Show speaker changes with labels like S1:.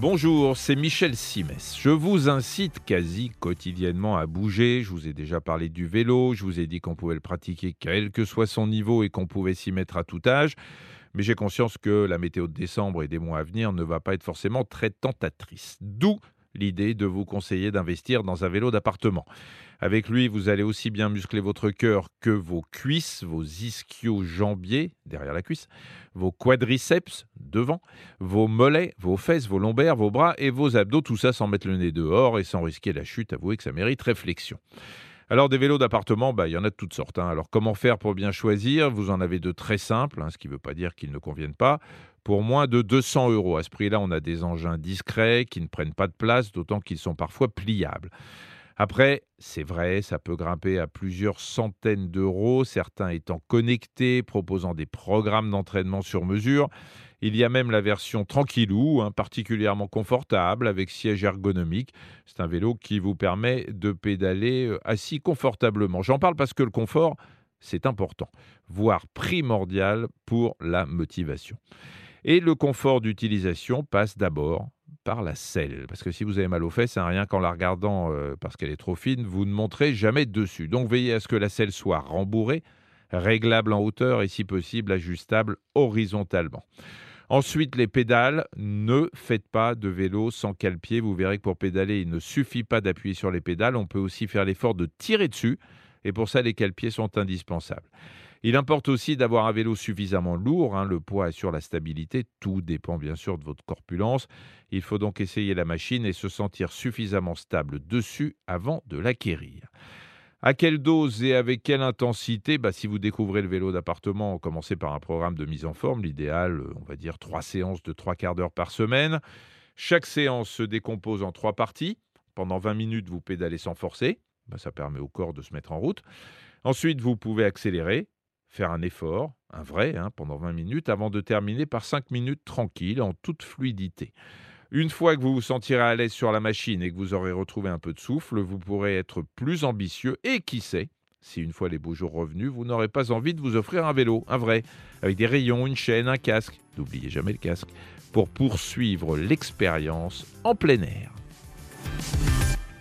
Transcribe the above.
S1: Bonjour, c'est Michel Simès. Je vous incite quasi quotidiennement à bouger. Je vous ai déjà parlé du vélo, je vous ai dit qu'on pouvait le pratiquer quel que soit son niveau et qu'on pouvait s'y mettre à tout âge. Mais j'ai conscience que la météo de décembre et des mois à venir ne va pas être forcément très tentatrice. D'où l'idée de vous conseiller d'investir dans un vélo d'appartement. Avec lui, vous allez aussi bien muscler votre cœur que vos cuisses, vos ischio-jambiers derrière la cuisse, vos quadriceps devant, vos mollets, vos fesses, vos lombaires, vos bras et vos abdos, tout ça sans mettre le nez dehors et sans risquer la chute. Avouez que ça mérite réflexion. Alors des vélos d'appartement, bah, il y en a de toutes sortes. Hein. Alors comment faire pour bien choisir? Vous en avez de très simples, hein, ce qui ne veut pas dire qu'ils ne conviennent pas pour moins de 200 euros. À ce prix-là, on a des engins discrets qui ne prennent pas de place, d'autant qu'ils sont parfois pliables. Après, c'est vrai, ça peut grimper à plusieurs centaines d'euros, certains étant connectés, proposant des programmes d'entraînement sur mesure. Il y a même la version tranquillou, hein, particulièrement confortable, avec siège ergonomique. C'est un vélo qui vous permet de pédaler euh, assis confortablement. J'en parle parce que le confort, c'est important, voire primordial pour la motivation. Et le confort d'utilisation passe d'abord par la selle. Parce que si vous avez mal aux fesses, hein, rien qu'en la regardant euh, parce qu'elle est trop fine, vous ne montrez jamais dessus. Donc veillez à ce que la selle soit rembourrée, réglable en hauteur et si possible ajustable horizontalement. Ensuite, les pédales. Ne faites pas de vélo sans cale-pied. Vous verrez que pour pédaler, il ne suffit pas d'appuyer sur les pédales. On peut aussi faire l'effort de tirer dessus. Et pour ça, les cale-pieds sont indispensables. Il importe aussi d'avoir un vélo suffisamment lourd, hein, le poids assure la stabilité, tout dépend bien sûr de votre corpulence. Il faut donc essayer la machine et se sentir suffisamment stable dessus avant de l'acquérir. À quelle dose et avec quelle intensité? Bah, Si vous découvrez le vélo d'appartement, commencez par un programme de mise en forme, l'idéal, euh, on va dire trois séances de trois quarts d'heure par semaine. Chaque séance se décompose en trois parties. Pendant 20 minutes, vous pédalez sans forcer. Bah, ça permet au corps de se mettre en route. Ensuite, vous pouvez accélérer faire un effort, un vrai, hein, pendant 20 minutes, avant de terminer par 5 minutes tranquilles, en toute fluidité. Une fois que vous vous sentirez à l'aise sur la machine et que vous aurez retrouvé un peu de souffle, vous pourrez être plus ambitieux et qui sait, si une fois les beaux jours revenus, vous n'aurez pas envie de vous offrir un vélo, un vrai, avec des rayons, une chaîne, un casque, n'oubliez jamais le casque, pour poursuivre l'expérience en plein air.